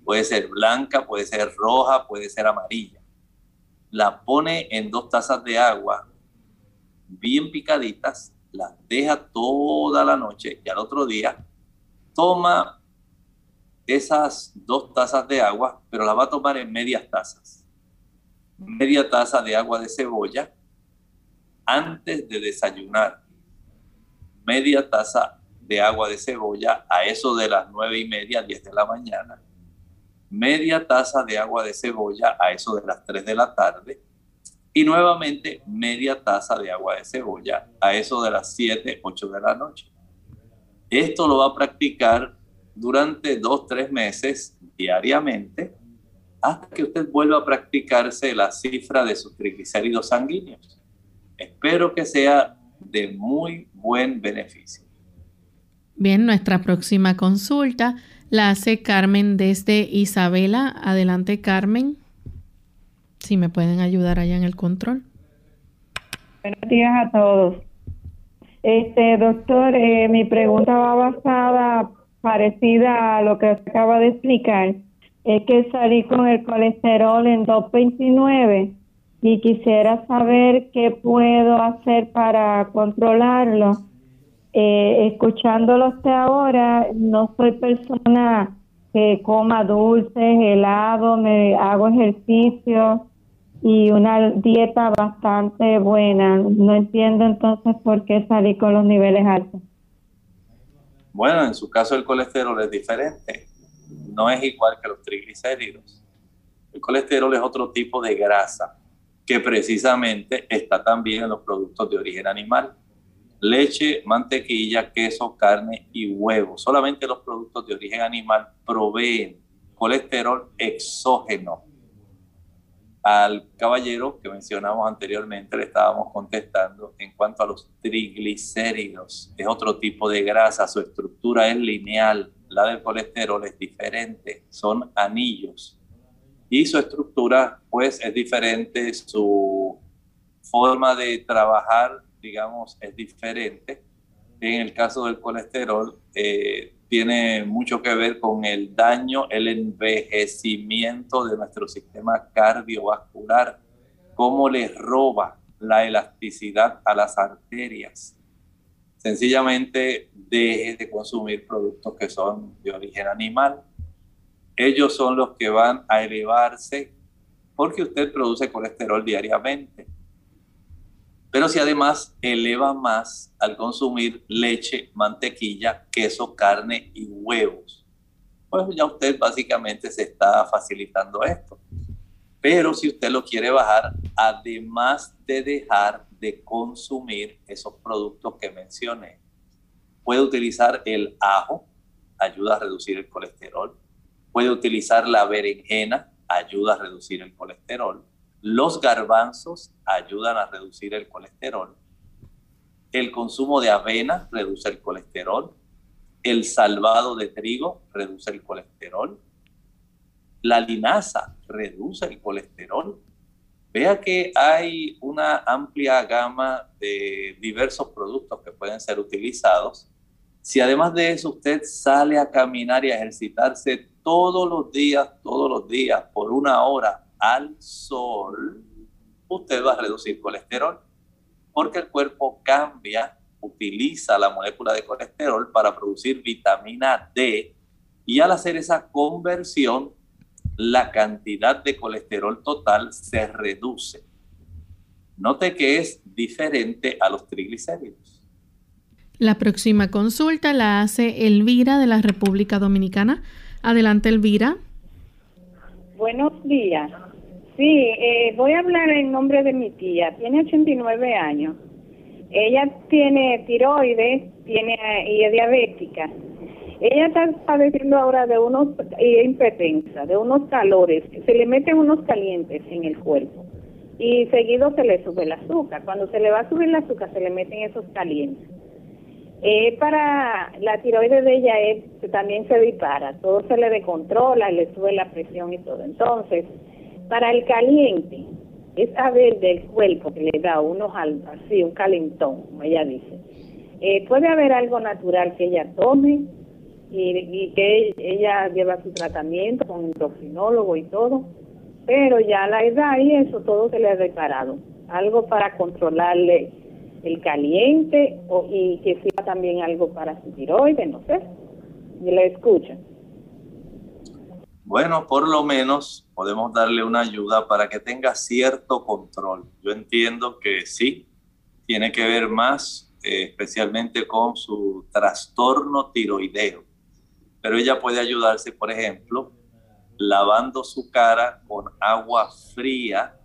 Puede ser blanca, puede ser roja, puede ser amarilla. La pone en dos tazas de agua bien picaditas, las deja toda la noche y al otro día toma esas dos tazas de agua, pero las va a tomar en medias tazas. Media taza de agua de cebolla antes de desayunar. Media taza de agua de cebolla a eso de las nueve y media, diez de la mañana. Media taza de agua de cebolla a eso de las tres de la tarde. Y nuevamente media taza de agua de cebolla a eso de las siete, ocho de la noche. Esto lo va a practicar durante dos, tres meses diariamente hasta que usted vuelva a practicarse la cifra de sus triglicéridos sanguíneos. Espero que sea de muy buen beneficio. Bien, nuestra próxima consulta la hace Carmen desde Isabela. Adelante, Carmen. Si me pueden ayudar allá en el control. Buenos días a todos. Este, doctor, eh, mi pregunta va basada parecida a lo que acaba de explicar, es que salí con el colesterol en 229 y quisiera saber qué puedo hacer para controlarlo. Eh, escuchándolo usted ahora, no soy persona que coma dulces, helado, me hago ejercicio y una dieta bastante buena. No entiendo entonces por qué salí con los niveles altos. Bueno, en su caso el colesterol es diferente. No es igual que los triglicéridos. El colesterol es otro tipo de grasa que precisamente está también en los productos de origen animal. Leche, mantequilla, queso, carne y huevo. Solamente los productos de origen animal proveen colesterol exógeno. Al caballero que mencionamos anteriormente le estábamos contestando en cuanto a los triglicéridos. Es otro tipo de grasa, su estructura es lineal, la del colesterol es diferente, son anillos. Y su estructura pues es diferente, su forma de trabajar, digamos, es diferente. En el caso del colesterol, eh, tiene mucho que ver con el daño, el envejecimiento de nuestro sistema cardiovascular, cómo le roba la elasticidad a las arterias. Sencillamente deje de consumir productos que son de origen animal. Ellos son los que van a elevarse porque usted produce colesterol diariamente. Pero si además eleva más al consumir leche, mantequilla, queso, carne y huevos, pues ya usted básicamente se está facilitando esto. Pero si usted lo quiere bajar, además de dejar de consumir esos productos que mencioné, puede utilizar el ajo, ayuda a reducir el colesterol. Puede utilizar la berenjena, ayuda a reducir el colesterol los garbanzos ayudan a reducir el colesterol. El consumo de avena reduce el colesterol. El salvado de trigo reduce el colesterol. La linaza reduce el colesterol. Vea que hay una amplia gama de diversos productos que pueden ser utilizados. Si además de eso usted sale a caminar y a ejercitarse todos los días, todos los días, por una hora al sol, usted va a reducir colesterol, porque el cuerpo cambia, utiliza la molécula de colesterol para producir vitamina D y al hacer esa conversión, la cantidad de colesterol total se reduce. Note que es diferente a los triglicéridos. La próxima consulta la hace Elvira de la República Dominicana. Adelante, Elvira. Buenos días. Sí, eh, voy a hablar en nombre de mi tía. Tiene 89 años. Ella tiene tiroides, tiene y es diabética. Ella está padeciendo ahora de unos y impetensa, de unos calores. Se le meten unos calientes en el cuerpo y seguido se le sube el azúcar. Cuando se le va a subir el azúcar, se le meten esos calientes. Eh, para la tiroides de ella es, también se dispara, todo se le descontrola, le sube la presión y todo. Entonces, para el caliente, es saber del cuerpo que le da unos así, un calentón, como ella dice. Eh, puede haber algo natural que ella tome y, que ella lleva su tratamiento con un y todo, pero ya la edad y eso todo se le ha reparado. Algo para controlarle el caliente o, y que sea también algo para su tiroides, no sé. Y le escuchan. Bueno, por lo menos podemos darle una ayuda para que tenga cierto control. Yo entiendo que sí, tiene que ver más eh, especialmente con su trastorno tiroideo, pero ella puede ayudarse, por ejemplo, lavando su cara con agua fría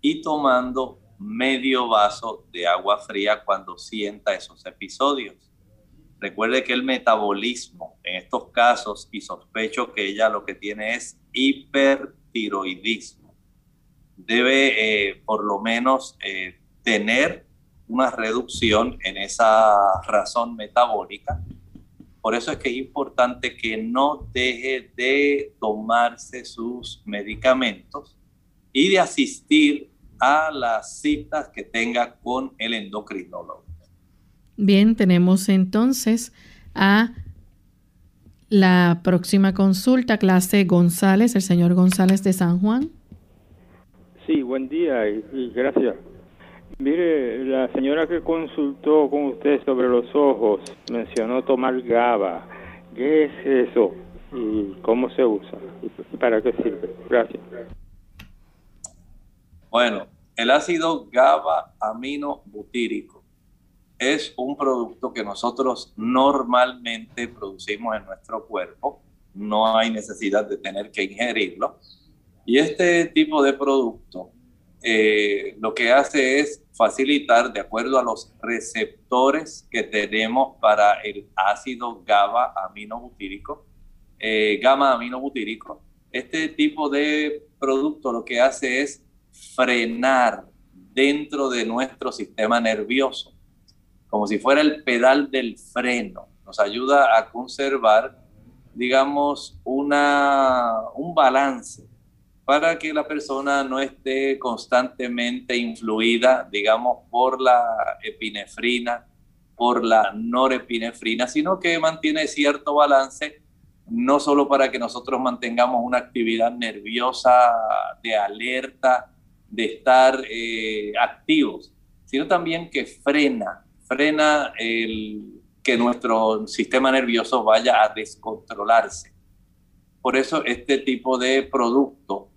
y tomando medio vaso de agua fría cuando sienta esos episodios. Recuerde que el metabolismo en estos casos, y sospecho que ella lo que tiene es hipertiroidismo, debe eh, por lo menos eh, tener una reducción en esa razón metabólica. Por eso es que es importante que no deje de tomarse sus medicamentos y de asistir a las citas que tenga con el endocrinólogo. Bien, tenemos entonces a la próxima consulta, clase González, el señor González de San Juan. Sí, buen día y, gracias. Mire, la señora que consultó con usted sobre los ojos mencionó tomar GABA. ¿Qué es eso y cómo se usa y para qué sirve? Gracias. Bueno, el ácido GABA amino butírico es un producto que nosotros normalmente producimos en nuestro cuerpo. No hay necesidad de tener que ingerirlo. Y este tipo de producto eh, lo que hace es facilitar, de acuerdo a los receptores que tenemos para el ácido GABA aminobutírico, eh, gamma aminobutírico, este tipo de producto lo que hace es frenar dentro de nuestro sistema nervioso, como si fuera el pedal del freno. Nos ayuda a conservar, digamos, una, un balance para que la persona no esté constantemente influida, digamos, por la epinefrina, por la norepinefrina, sino que mantiene cierto balance, no solo para que nosotros mantengamos una actividad nerviosa de alerta, de estar eh, activos, sino también que frena, frena el, que nuestro sistema nervioso vaya a descontrolarse. Por eso este tipo de producto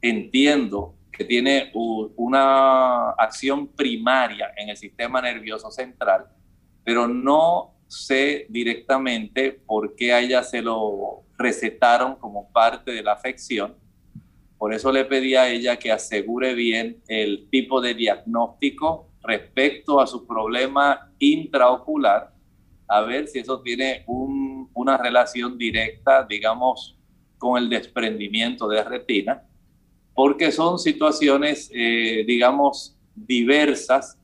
entiendo que tiene una acción primaria en el sistema nervioso central, pero no sé directamente por qué a se lo recetaron como parte de la afección. Por eso le pedí a ella que asegure bien el tipo de diagnóstico respecto a su problema intraocular, a ver si eso tiene una relación directa, digamos, con el desprendimiento de retina porque son situaciones, eh, digamos, diversas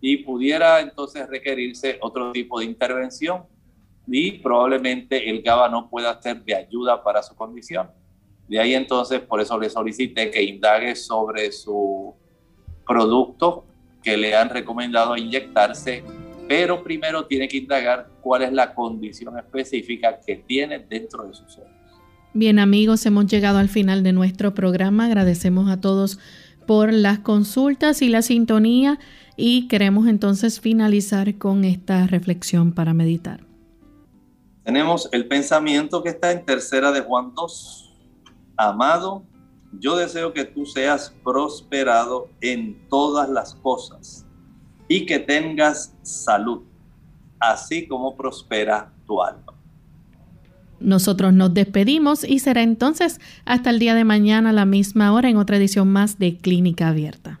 y pudiera entonces requerirse otro tipo de intervención y probablemente el GABA no pueda ser de ayuda para su condición. De ahí entonces, por eso le solicité que indague sobre su producto que le han recomendado inyectarse, pero primero tiene que indagar cuál es la condición específica que tiene dentro de sus ojos. Bien amigos, hemos llegado al final de nuestro programa. Agradecemos a todos por las consultas y la sintonía y queremos entonces finalizar con esta reflexión para meditar. Tenemos el pensamiento que está en tercera de Juan 2. Amado, yo deseo que tú seas prosperado en todas las cosas y que tengas salud, así como prospera tu alma. Nosotros nos despedimos y será entonces hasta el día de mañana a la misma hora en otra edición más de Clínica Abierta.